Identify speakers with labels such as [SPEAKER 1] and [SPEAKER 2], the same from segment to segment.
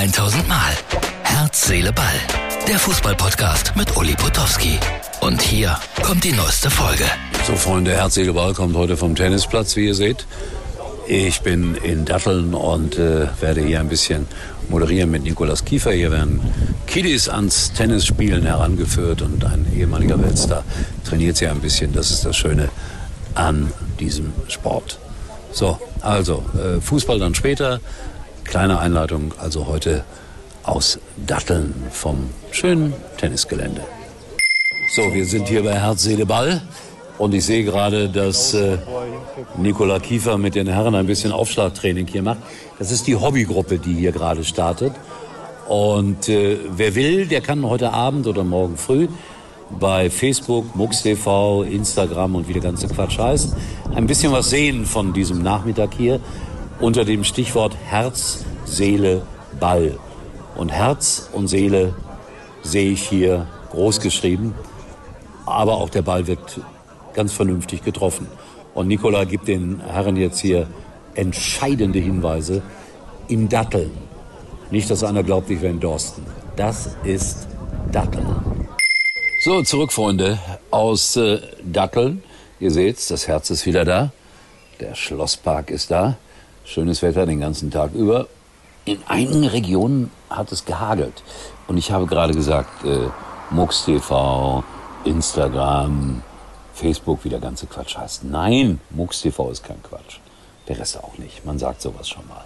[SPEAKER 1] 1000 Mal. Herz, Seele, Ball. Der Fußballpodcast mit Uli Potowski. Und hier kommt die neueste Folge.
[SPEAKER 2] So, Freunde, Herz, Seele, Ball kommt heute vom Tennisplatz, wie ihr seht. Ich bin in Datteln und äh, werde hier ein bisschen moderieren mit Nikolas Kiefer. Hier werden Kiddies ans Tennisspielen herangeführt und ein ehemaliger Weltstar trainiert sie ein bisschen. Das ist das Schöne an diesem Sport. So, also äh, Fußball dann später. Kleine Einleitung, also heute aus Datteln vom schönen Tennisgelände. So, wir sind hier bei Herz, Seele, Ball. Und ich sehe gerade, dass äh, Nikola Kiefer mit den Herren ein bisschen Aufschlagtraining hier macht. Das ist die Hobbygruppe, die hier gerade startet. Und äh, wer will, der kann heute Abend oder morgen früh bei Facebook, MuxTV, Instagram und wie der ganze Quatsch heißt, ein bisschen was sehen von diesem Nachmittag hier unter dem Stichwort Herz, Seele, Ball. Und Herz und Seele sehe ich hier groß geschrieben, aber auch der Ball wird ganz vernünftig getroffen. Und Nikola gibt den Herren jetzt hier entscheidende Hinweise in Datteln. Nicht, dass einer glaubt, ich wäre in Dorsten. Das ist Datteln. So, zurück, Freunde, aus äh, Datteln. Ihr seht's, das Herz ist wieder da. Der Schlosspark ist da. Schönes Wetter den ganzen Tag über. In einigen Regionen hat es gehagelt. Und ich habe gerade gesagt, äh, MUX TV, Instagram, Facebook, wie der ganze Quatsch heißt. Nein, MUX TV ist kein Quatsch. Der Rest auch nicht. Man sagt sowas schon mal.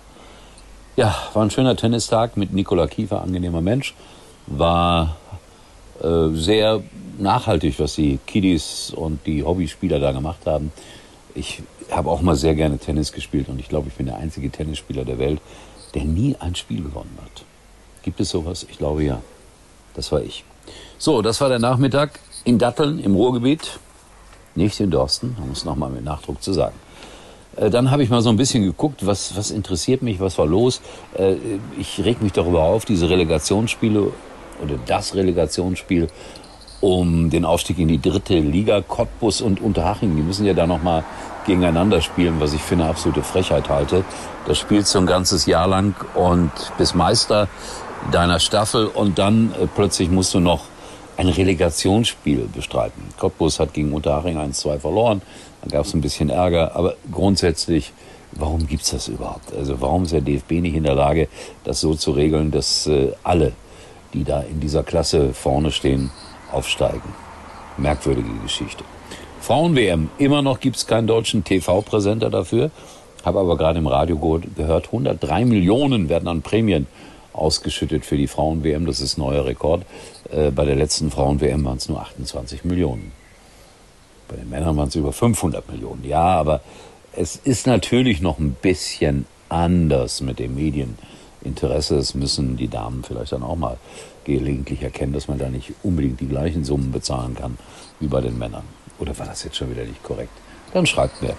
[SPEAKER 2] Ja, war ein schöner Tennistag mit Nikola Kiefer, angenehmer Mensch. War äh, sehr nachhaltig, was die Kiddies und die Hobbyspieler da gemacht haben. Ich habe auch mal sehr gerne Tennis gespielt und ich glaube, ich bin der einzige Tennisspieler der Welt, der nie ein Spiel gewonnen hat. Gibt es sowas? Ich glaube ja. Das war ich. So, das war der Nachmittag in Datteln im Ruhrgebiet, nicht in Dorsten, um es nochmal mit Nachdruck zu sagen. Äh, dann habe ich mal so ein bisschen geguckt, was, was interessiert mich, was war los. Äh, ich reg mich darüber auf, diese Relegationsspiele oder das Relegationsspiel um den Aufstieg in die dritte Liga. Cottbus und Unterhaching, die müssen ja da nochmal gegeneinander spielen, was ich für eine absolute Frechheit halte. Das spielst du ein ganzes Jahr lang und bist Meister deiner Staffel und dann äh, plötzlich musst du noch ein Relegationsspiel bestreiten. Cottbus hat gegen Unterhaching 1-2 verloren, da gab es ein bisschen Ärger, aber grundsätzlich, warum gibt's das überhaupt? Also warum ist der DFB nicht in der Lage, das so zu regeln, dass äh, alle die da in dieser Klasse vorne stehen, aufsteigen. Merkwürdige Geschichte. Frauen-WM, immer noch gibt es keinen deutschen TV-Präsenter dafür. Habe aber gerade im Radio gehört, 103 Millionen werden an Prämien ausgeschüttet für die Frauen-WM. Das ist neuer Rekord. Äh, bei der letzten Frauen-WM waren es nur 28 Millionen. Bei den Männern waren es über 500 Millionen. Ja, aber es ist natürlich noch ein bisschen anders mit dem Medien. Interesse. Das müssen die Damen vielleicht dann auch mal gelegentlich erkennen, dass man da nicht unbedingt die gleichen Summen bezahlen kann wie bei den Männern. Oder war das jetzt schon wieder nicht korrekt? Dann schreibt mir.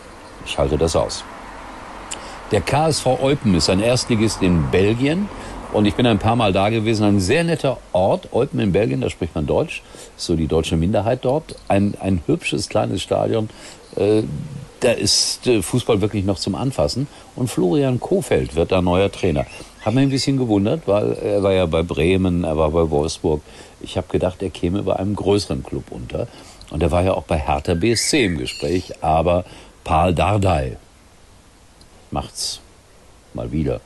[SPEAKER 2] Ich halte das aus. Der KSV Eupen ist ein Erstligist in Belgien. Und ich bin ein paar Mal da gewesen. Ein sehr netter Ort, Eupen in Belgien, da spricht man Deutsch. So die deutsche Minderheit dort. Ein, ein hübsches kleines Stadion. Äh, da ist äh, Fußball wirklich noch zum Anfassen. Und Florian Kofeld wird da neuer Trainer. Hab mich ein bisschen gewundert, weil er war ja bei Bremen, er war bei Wolfsburg. Ich habe gedacht, er käme bei einem größeren Club unter. Und er war ja auch bei Hertha BSC im Gespräch. Aber Paul Dardai macht's mal wieder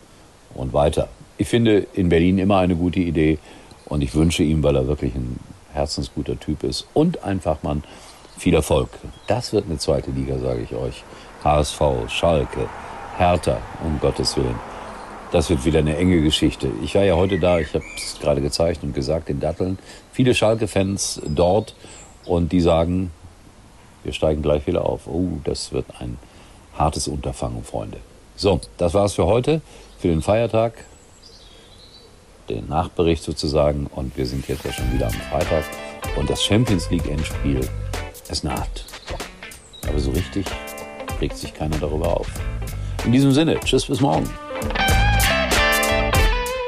[SPEAKER 2] und weiter. Ich finde in Berlin immer eine gute Idee und ich wünsche ihm, weil er wirklich ein herzensguter Typ ist und einfach mal viel Erfolg. Das wird eine zweite Liga, sage ich euch. HSV, Schalke, Hertha, um Gottes Willen. Das wird wieder eine enge Geschichte. Ich war ja heute da, ich habe es gerade gezeigt und gesagt, in Datteln. Viele Schalke-Fans dort und die sagen, wir steigen gleich wieder auf. Oh, das wird ein hartes Unterfangen, Freunde. So, das war's für heute, für den Feiertag, den Nachbericht sozusagen. Und wir sind jetzt ja schon wieder am Freitag. Und das Champions League Endspiel, es naht. Aber so richtig regt sich keiner darüber auf. In diesem Sinne, tschüss bis morgen.